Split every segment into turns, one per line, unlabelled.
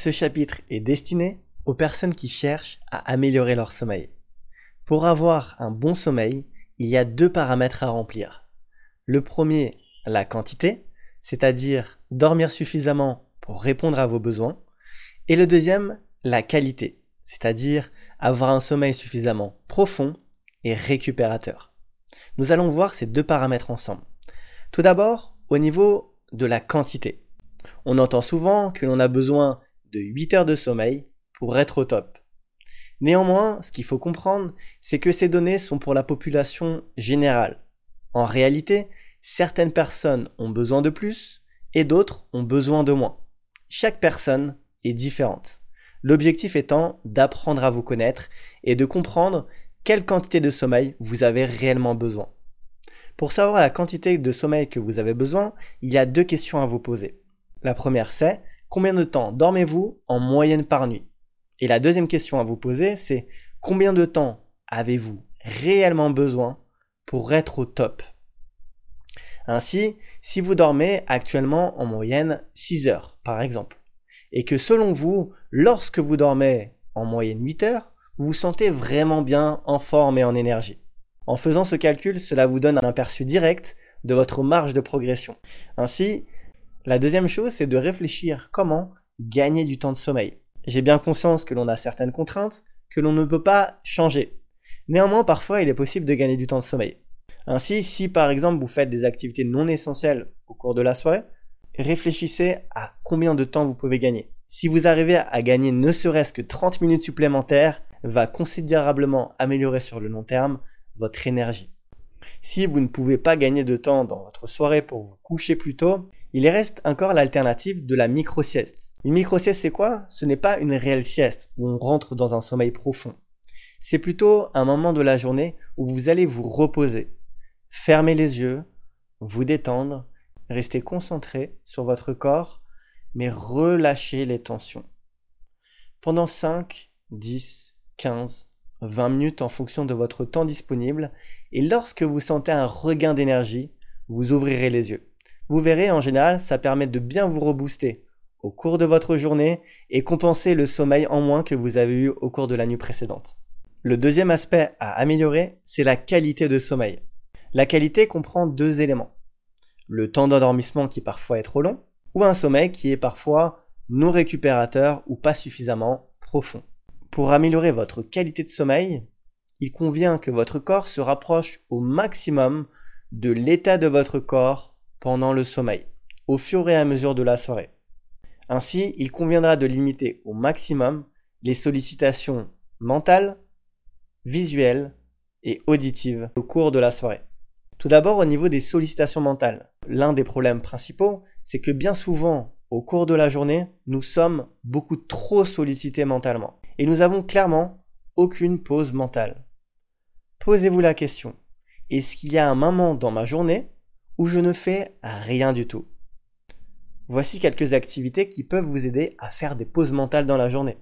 Ce chapitre est destiné aux personnes qui cherchent à améliorer leur sommeil. Pour avoir un bon sommeil, il y a deux paramètres à remplir. Le premier, la quantité, c'est-à-dire dormir suffisamment pour répondre à vos besoins. Et le deuxième, la qualité, c'est-à-dire avoir un sommeil suffisamment profond et récupérateur. Nous allons voir ces deux paramètres ensemble. Tout d'abord, au niveau de la quantité. On entend souvent que l'on a besoin de 8 heures de sommeil pour être au top. Néanmoins, ce qu'il faut comprendre, c'est que ces données sont pour la population générale. En réalité, certaines personnes ont besoin de plus et d'autres ont besoin de moins. Chaque personne est différente. L'objectif étant d'apprendre à vous connaître et de comprendre quelle quantité de sommeil vous avez réellement besoin. Pour savoir la quantité de sommeil que vous avez besoin, il y a deux questions à vous poser. La première c'est combien de temps dormez-vous en moyenne par nuit? Et la deuxième question à vous poser c'est combien de temps avez-vous réellement besoin pour être au top? Ainsi, si vous dormez actuellement en moyenne 6 heures par exemple, et que selon vous, lorsque vous dormez en moyenne 8 heures, vous vous sentez vraiment bien en forme et en énergie. En faisant ce calcul, cela vous donne un aperçu direct de votre marge de progression. Ainsi, la deuxième chose, c'est de réfléchir comment gagner du temps de sommeil. J'ai bien conscience que l'on a certaines contraintes que l'on ne peut pas changer. Néanmoins, parfois, il est possible de gagner du temps de sommeil. Ainsi, si par exemple vous faites des activités non essentielles au cours de la soirée, réfléchissez à combien de temps vous pouvez gagner. Si vous arrivez à gagner ne serait-ce que 30 minutes supplémentaires, va considérablement améliorer sur le long terme votre énergie. Si vous ne pouvez pas gagner de temps dans votre soirée pour vous coucher plus tôt, il reste encore l'alternative de la micro-sieste. Une micro-sieste, c'est quoi? Ce n'est pas une réelle sieste où on rentre dans un sommeil profond. C'est plutôt un moment de la journée où vous allez vous reposer, fermer les yeux, vous détendre, rester concentré sur votre corps, mais relâcher les tensions. Pendant 5, 10, 15, 20 minutes en fonction de votre temps disponible, et lorsque vous sentez un regain d'énergie, vous ouvrirez les yeux. Vous verrez, en général, ça permet de bien vous rebooster au cours de votre journée et compenser le sommeil en moins que vous avez eu au cours de la nuit précédente. Le deuxième aspect à améliorer, c'est la qualité de sommeil. La qualité comprend deux éléments. Le temps d'endormissement qui parfois est trop long, ou un sommeil qui est parfois non récupérateur ou pas suffisamment profond. Pour améliorer votre qualité de sommeil, il convient que votre corps se rapproche au maximum de l'état de votre corps pendant le sommeil, au fur et à mesure de la soirée. Ainsi, il conviendra de limiter au maximum les sollicitations mentales, visuelles et auditives au cours de la soirée. Tout d'abord au niveau des sollicitations mentales. L'un des problèmes principaux, c'est que bien souvent, au cours de la journée, nous sommes beaucoup trop sollicités mentalement. Et nous avons clairement aucune pause mentale. Posez-vous la question, est-ce qu'il y a un moment dans ma journée où je ne fais rien du tout Voici quelques activités qui peuvent vous aider à faire des pauses mentales dans la journée.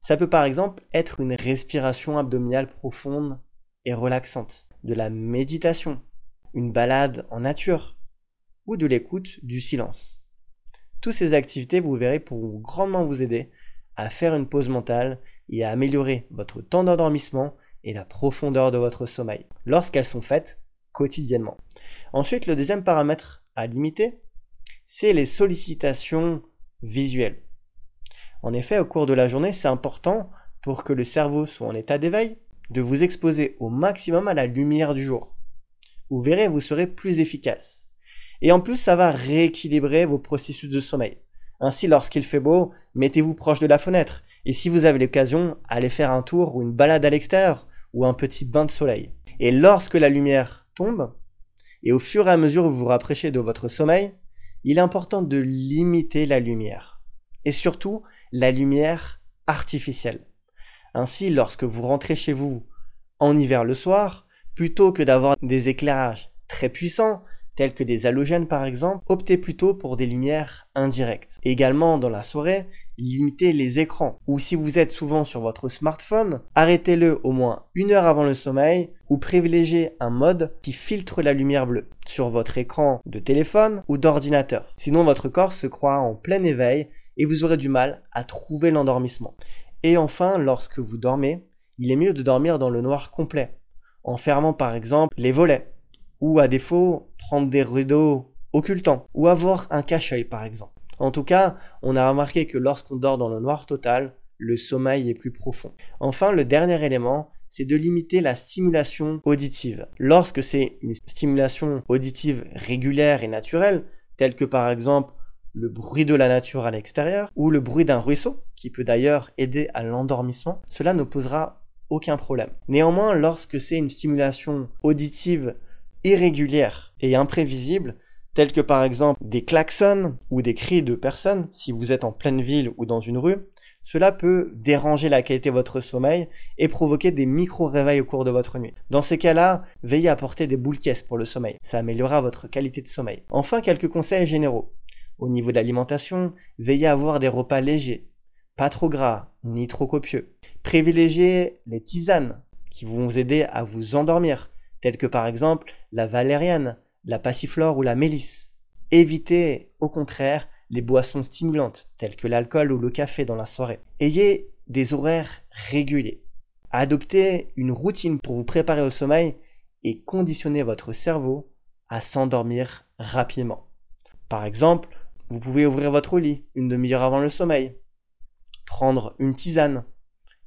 Ça peut par exemple être une respiration abdominale profonde et relaxante, de la méditation, une balade en nature ou de l'écoute du silence. Toutes ces activités, vous verrez, pourront grandement vous aider à faire une pause mentale et à améliorer votre temps d'endormissement et la profondeur de votre sommeil lorsqu'elles sont faites quotidiennement. Ensuite, le deuxième paramètre à limiter, c'est les sollicitations visuelles. En effet, au cours de la journée, c'est important pour que le cerveau soit en état d'éveil de vous exposer au maximum à la lumière du jour. Vous verrez, vous serez plus efficace. Et en plus, ça va rééquilibrer vos processus de sommeil. Ainsi, lorsqu'il fait beau, mettez-vous proche de la fenêtre. Et si vous avez l'occasion, allez faire un tour ou une balade à l'extérieur ou un petit bain de soleil. Et lorsque la lumière et au fur et à mesure où vous vous rapprochez de votre sommeil, il est important de limiter la lumière. Et surtout, la lumière artificielle. Ainsi, lorsque vous rentrez chez vous en hiver le soir, plutôt que d'avoir des éclairages très puissants, tels que des halogènes par exemple, optez plutôt pour des lumières indirectes. Également dans la soirée, limitez les écrans. Ou si vous êtes souvent sur votre smartphone, arrêtez-le au moins une heure avant le sommeil ou privilégiez un mode qui filtre la lumière bleue sur votre écran de téléphone ou d'ordinateur. Sinon votre corps se croit en plein éveil et vous aurez du mal à trouver l'endormissement. Et enfin, lorsque vous dormez, il est mieux de dormir dans le noir complet, en fermant par exemple les volets, ou à défaut prendre des rideaux occultants, ou avoir un cache-œil par exemple. En tout cas, on a remarqué que lorsqu'on dort dans le noir total, le sommeil est plus profond. Enfin, le dernier élément, c'est de limiter la stimulation auditive. Lorsque c'est une stimulation auditive régulière et naturelle, telle que par exemple le bruit de la nature à l'extérieur ou le bruit d'un ruisseau, qui peut d'ailleurs aider à l'endormissement, cela ne posera aucun problème. Néanmoins, lorsque c'est une stimulation auditive irrégulière et imprévisible, telle que par exemple des klaxons ou des cris de personnes, si vous êtes en pleine ville ou dans une rue, cela peut déranger la qualité de votre sommeil et provoquer des micro-réveils au cours de votre nuit. Dans ces cas-là, veillez à porter des boules caisses pour le sommeil. Ça améliorera votre qualité de sommeil. Enfin, quelques conseils généraux. Au niveau de l'alimentation, veillez à avoir des repas légers, pas trop gras, ni trop copieux. Privilégiez les tisanes qui vont vous aider à vous endormir, telles que par exemple la valériane, la passiflore ou la mélisse. Évitez au contraire les boissons stimulantes, telles que l'alcool ou le café dans la soirée. Ayez des horaires réguliers. Adoptez une routine pour vous préparer au sommeil et conditionnez votre cerveau à s'endormir rapidement. Par exemple, vous pouvez ouvrir votre lit une demi-heure avant le sommeil, prendre une tisane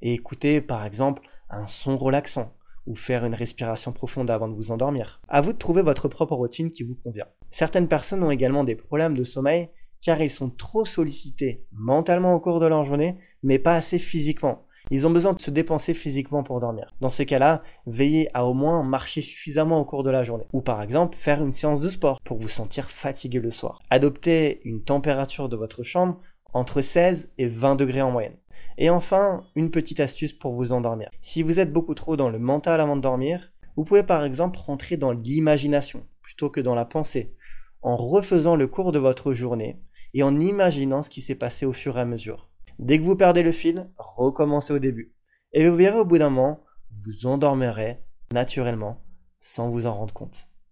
et écouter par exemple un son relaxant ou faire une respiration profonde avant de vous endormir. À vous de trouver votre propre routine qui vous convient. Certaines personnes ont également des problèmes de sommeil car ils sont trop sollicités mentalement au cours de leur journée, mais pas assez physiquement. Ils ont besoin de se dépenser physiquement pour dormir. Dans ces cas-là, veillez à au moins marcher suffisamment au cours de la journée. Ou par exemple, faire une séance de sport pour vous sentir fatigué le soir. Adoptez une température de votre chambre entre 16 et 20 degrés en moyenne. Et enfin, une petite astuce pour vous endormir. Si vous êtes beaucoup trop dans le mental avant de dormir, vous pouvez par exemple rentrer dans l'imagination plutôt que dans la pensée, en refaisant le cours de votre journée et en imaginant ce qui s'est passé au fur et à mesure. Dès que vous perdez le fil, recommencez au début. Et vous verrez au bout d'un moment, vous endormirez naturellement sans vous en rendre compte.